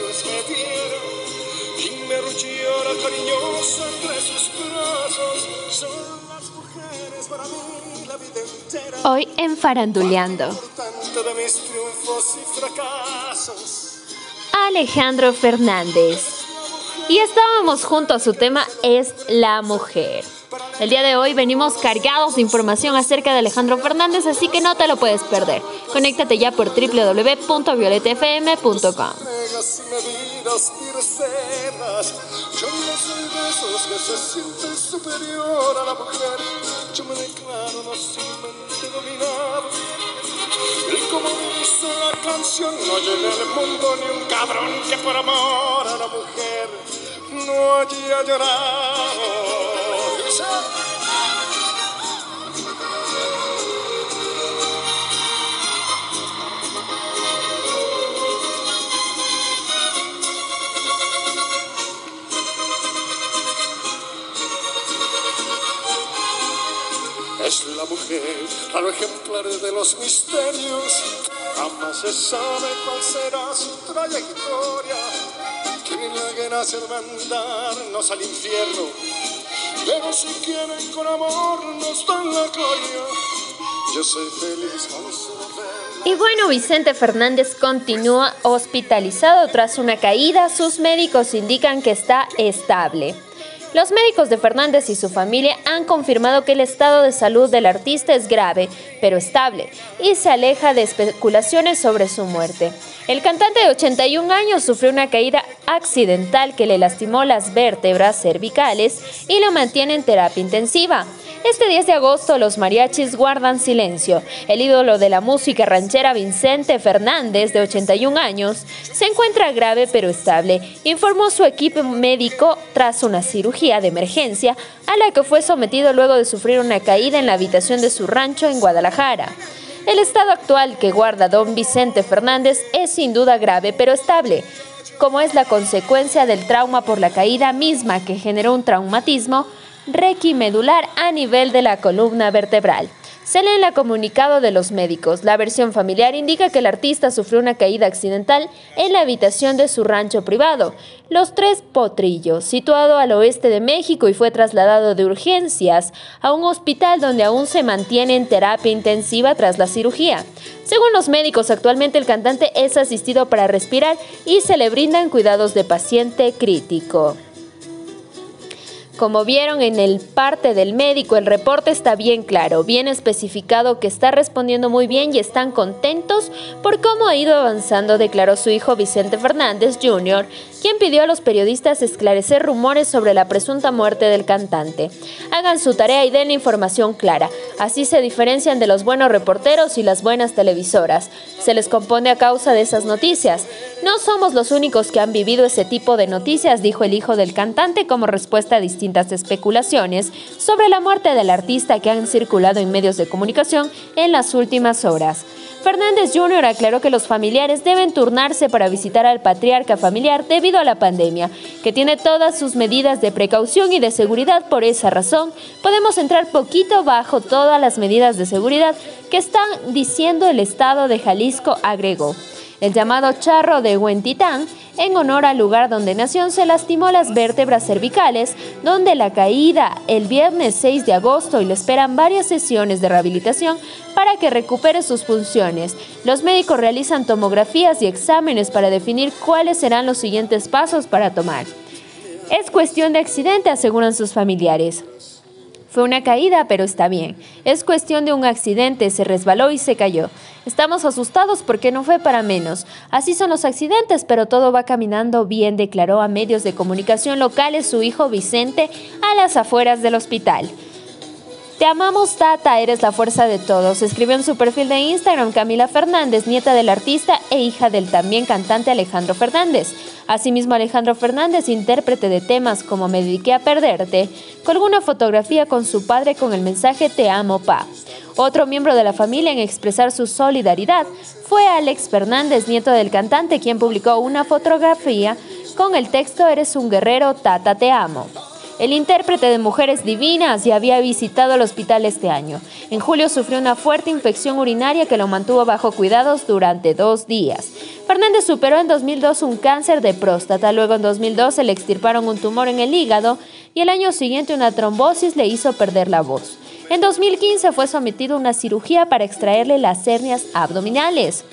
luz me dieron y me arrulló la cariñosa entre sus brazos. Son las mujeres para mí la vida entera. Hoy en Faranduleando. De mis triunfos y fracasos. Alejandro Fernández. Y estábamos junto a su tema Es la mujer. El día de hoy venimos cargados de información acerca de Alejandro Fernández, así que no te lo puedes perder. Conéctate ya por www.violetfm.com. Y como dice la canción, no llena el mundo ni un cabrón que por amor a la mujer no haya llorado. Raro ejemplar de los misterios. Jamás se sabe cuál será su trayectoria. Quien la nace de mandarnos al infierno. Pero si quieren con amor nos dan la gloria. Yo soy feliz con su. Y bueno, Vicente Fernández continúa hospitalizado tras una caída. Sus médicos indican que está estable. Los médicos de Fernández y su familia han confirmado que el estado de salud del artista es grave, pero estable, y se aleja de especulaciones sobre su muerte. El cantante de 81 años sufrió una caída accidental que le lastimó las vértebras cervicales y lo mantiene en terapia intensiva. Este 10 de agosto los mariachis guardan silencio. El ídolo de la música ranchera Vicente Fernández, de 81 años, se encuentra grave pero estable, informó su equipo médico tras una cirugía de emergencia a la que fue sometido luego de sufrir una caída en la habitación de su rancho en Guadalajara. El estado actual que guarda don Vicente Fernández es sin duda grave pero estable, como es la consecuencia del trauma por la caída misma que generó un traumatismo requimedular a nivel de la columna vertebral. Se lee en la comunicado de los médicos. La versión familiar indica que el artista sufrió una caída accidental en la habitación de su rancho privado, Los Tres Potrillos, situado al oeste de México y fue trasladado de urgencias a un hospital donde aún se mantiene en terapia intensiva tras la cirugía. Según los médicos, actualmente el cantante es asistido para respirar y se le brindan cuidados de paciente crítico. Como vieron en el parte del médico, el reporte está bien claro, bien especificado que está respondiendo muy bien y están contentos por cómo ha ido avanzando, declaró su hijo Vicente Fernández Jr., quien pidió a los periodistas esclarecer rumores sobre la presunta muerte del cantante. Hagan su tarea y den información clara. Así se diferencian de los buenos reporteros y las buenas televisoras. Se les compone a causa de esas noticias. No somos los únicos que han vivido ese tipo de noticias, dijo el hijo del cantante como respuesta a especulaciones sobre la muerte del artista que han circulado en medios de comunicación en las últimas horas. Fernández Jr. aclaró que los familiares deben turnarse para visitar al patriarca familiar debido a la pandemia, que tiene todas sus medidas de precaución y de seguridad. Por esa razón, podemos entrar poquito bajo todas las medidas de seguridad que están diciendo el Estado de Jalisco, agregó. El llamado charro de Huentitán, en honor al lugar donde nació, se lastimó las vértebras cervicales, donde la caída el viernes 6 de agosto y le esperan varias sesiones de rehabilitación para que recupere sus funciones. Los médicos realizan tomografías y exámenes para definir cuáles serán los siguientes pasos para tomar. Es cuestión de accidente, aseguran sus familiares. Fue una caída, pero está bien. Es cuestión de un accidente, se resbaló y se cayó. Estamos asustados porque no fue para menos. Así son los accidentes, pero todo va caminando bien, declaró a medios de comunicación locales su hijo Vicente a las afueras del hospital. Te amamos, Tata, eres la fuerza de todos. Escribió en su perfil de Instagram Camila Fernández, nieta del artista e hija del también cantante Alejandro Fernández. Asimismo, Alejandro Fernández, intérprete de temas como Me dediqué a perderte, colgó una fotografía con su padre con el mensaje Te amo, pa. Otro miembro de la familia en expresar su solidaridad fue Alex Fernández, nieto del cantante, quien publicó una fotografía con el texto Eres un guerrero, Tata, te amo. El intérprete de Mujeres Divinas ya había visitado el hospital este año. En julio sufrió una fuerte infección urinaria que lo mantuvo bajo cuidados durante dos días. Fernández superó en 2002 un cáncer de próstata, luego en 2012 le extirparon un tumor en el hígado y el año siguiente una trombosis le hizo perder la voz. En 2015 fue sometido a una cirugía para extraerle las hernias abdominales.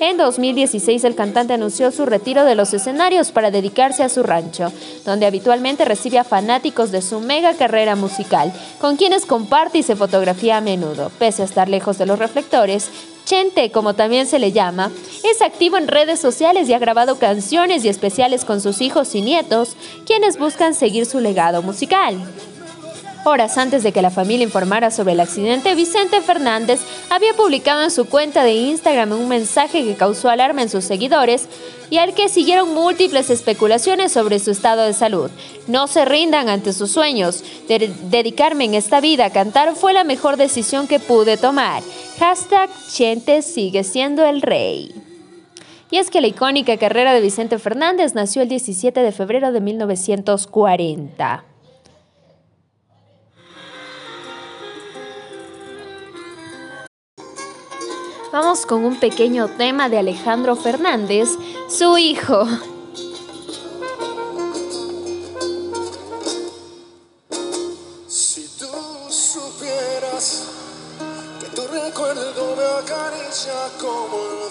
En 2016 el cantante anunció su retiro de los escenarios para dedicarse a su rancho, donde habitualmente recibe a fanáticos de su mega carrera musical, con quienes comparte y se fotografía a menudo. Pese a estar lejos de los reflectores, Chente, como también se le llama, es activo en redes sociales y ha grabado canciones y especiales con sus hijos y nietos, quienes buscan seguir su legado musical. Horas antes de que la familia informara sobre el accidente, Vicente Fernández había publicado en su cuenta de Instagram un mensaje que causó alarma en sus seguidores y al que siguieron múltiples especulaciones sobre su estado de salud. No se rindan ante sus sueños. dedicarme en esta vida a cantar fue la mejor decisión que pude tomar. Hashtag Chente sigue siendo el rey. Y es que la icónica carrera de Vicente Fernández nació el 17 de febrero de 1940. Vamos con un pequeño tema de Alejandro Fernández, su hijo. Si tú supieras que tu recuerdo me acaricia como el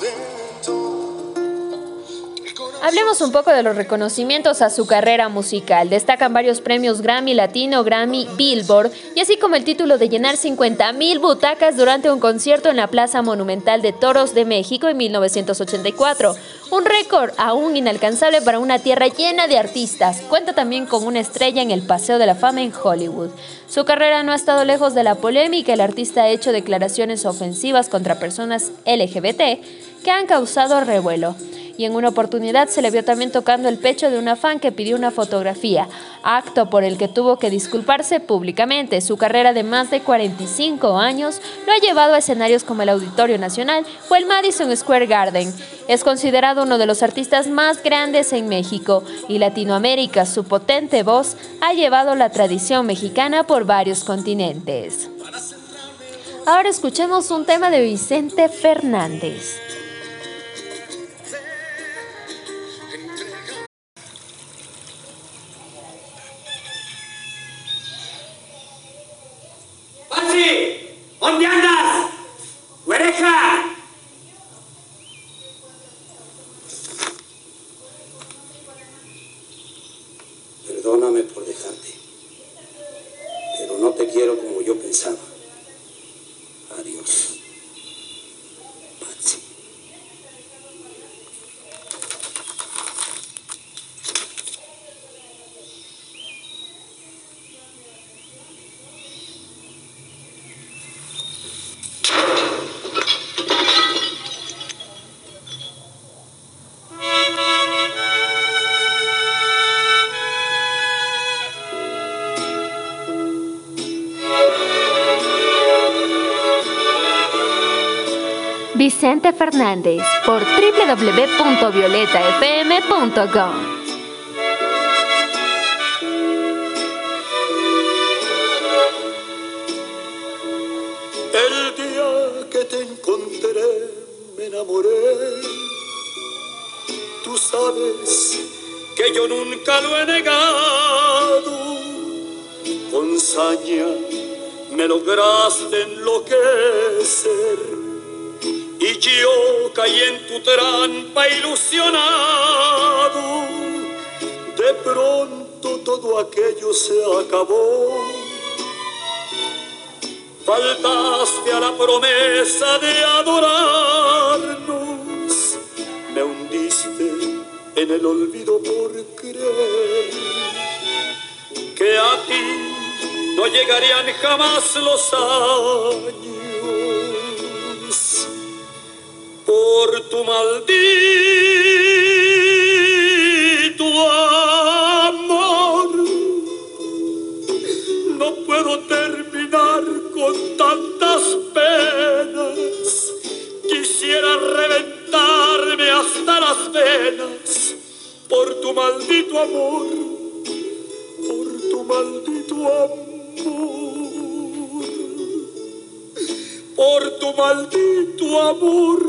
Hablemos un poco de los reconocimientos a su carrera musical. Destacan varios premios Grammy Latino, Grammy, Billboard y así como el título de llenar 50.000 butacas durante un concierto en la Plaza Monumental de Toros de México en 1984. Un récord aún inalcanzable para una tierra llena de artistas. Cuenta también con una estrella en el Paseo de la Fama en Hollywood. Su carrera no ha estado lejos de la polémica. El artista ha hecho declaraciones ofensivas contra personas LGBT que han causado revuelo y en una oportunidad se le vio también tocando el pecho de una fan que pidió una fotografía, acto por el que tuvo que disculparse públicamente. Su carrera de más de 45 años lo ha llevado a escenarios como el Auditorio Nacional o el Madison Square Garden. Es considerado uno de los artistas más grandes en México y Latinoamérica. Su potente voz ha llevado la tradición mexicana por varios continentes. Ahora escuchemos un tema de Vicente Fernández. ¿Dónde andas? ¡Huereja! Vicente Fernández por www.violetafm.com. El día que te encontré me enamoré. Tú sabes que yo nunca lo he negado. Con saña me lograste enloquecer yo caí en tu trampa ilusionado. De pronto todo aquello se acabó. Faltaste a la promesa de adorarnos. Me hundiste en el olvido por creer que a ti no llegarían jamás los años por tu maldito amor. No puedo terminar con tantas penas. Quisiera reventarme hasta las venas por tu maldito amor, por tu maldito amor, por tu maldito amor,